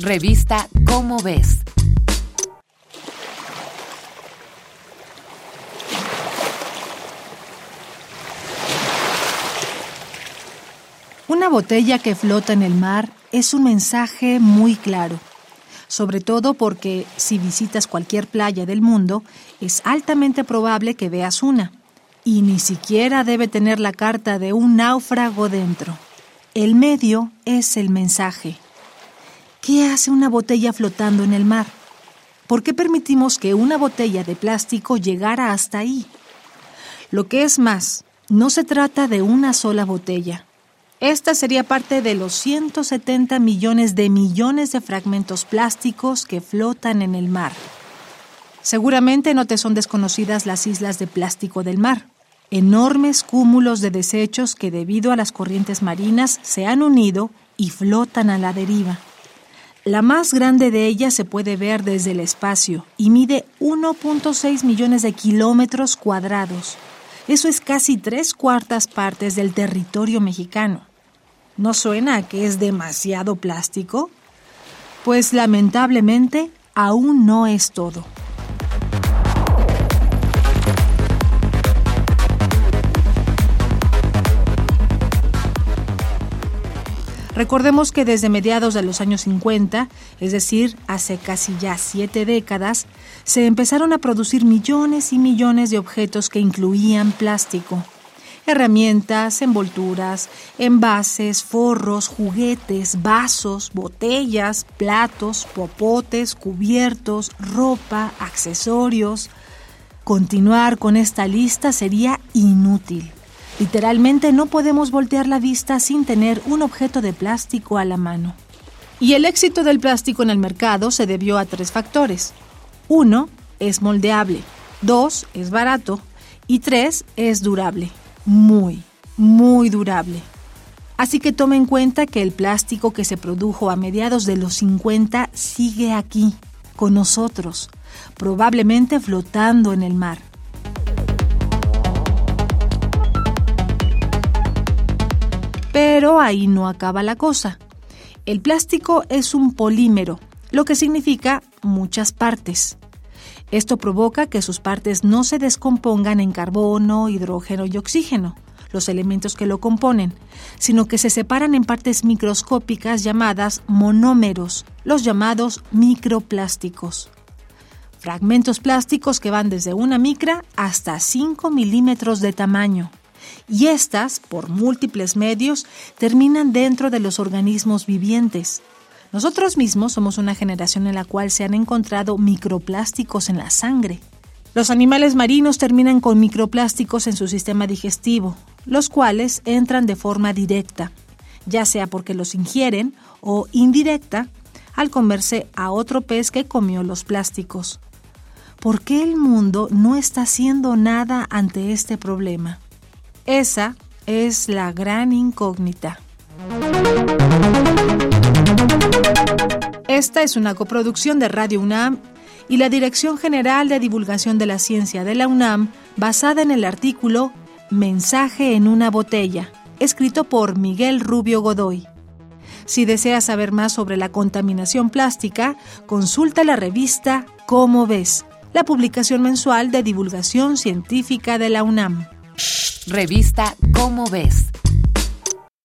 Revista Cómo ves. Una botella que flota en el mar es un mensaje muy claro, sobre todo porque si visitas cualquier playa del mundo, es altamente probable que veas una, y ni siquiera debe tener la carta de un náufrago dentro. El medio es el mensaje. ¿Qué hace una botella flotando en el mar? ¿Por qué permitimos que una botella de plástico llegara hasta ahí? Lo que es más, no se trata de una sola botella. Esta sería parte de los 170 millones de millones de fragmentos plásticos que flotan en el mar. Seguramente no te son desconocidas las islas de plástico del mar, enormes cúmulos de desechos que debido a las corrientes marinas se han unido y flotan a la deriva. La más grande de ellas se puede ver desde el espacio y mide 1.6 millones de kilómetros cuadrados. Eso es casi tres cuartas partes del territorio mexicano. ¿No suena a que es demasiado plástico? Pues lamentablemente aún no es todo. Recordemos que desde mediados de los años 50, es decir, hace casi ya siete décadas, se empezaron a producir millones y millones de objetos que incluían plástico herramientas, envolturas, envases, forros, juguetes, vasos, botellas, platos, popotes, cubiertos, ropa, accesorios. Continuar con esta lista sería inútil. Literalmente no podemos voltear la vista sin tener un objeto de plástico a la mano. Y el éxito del plástico en el mercado se debió a tres factores. Uno, es moldeable. Dos, es barato. Y tres, es durable muy, muy durable. Así que tome en cuenta que el plástico que se produjo a mediados de los 50 sigue aquí, con nosotros, probablemente flotando en el mar. Pero ahí no acaba la cosa. El plástico es un polímero, lo que significa muchas partes. Esto provoca que sus partes no se descompongan en carbono, hidrógeno y oxígeno, los elementos que lo componen, sino que se separan en partes microscópicas llamadas monómeros, los llamados microplásticos. Fragmentos plásticos que van desde una micra hasta 5 milímetros de tamaño. Y estas, por múltiples medios, terminan dentro de los organismos vivientes, nosotros mismos somos una generación en la cual se han encontrado microplásticos en la sangre. Los animales marinos terminan con microplásticos en su sistema digestivo, los cuales entran de forma directa, ya sea porque los ingieren o indirecta al comerse a otro pez que comió los plásticos. ¿Por qué el mundo no está haciendo nada ante este problema? Esa es la gran incógnita. Esta es una coproducción de Radio UNAM y la Dirección General de Divulgación de la Ciencia de la UNAM, basada en el artículo Mensaje en una botella, escrito por Miguel Rubio Godoy. Si deseas saber más sobre la contaminación plástica, consulta la revista Cómo ves, la publicación mensual de divulgación científica de la UNAM. Revista Cómo ves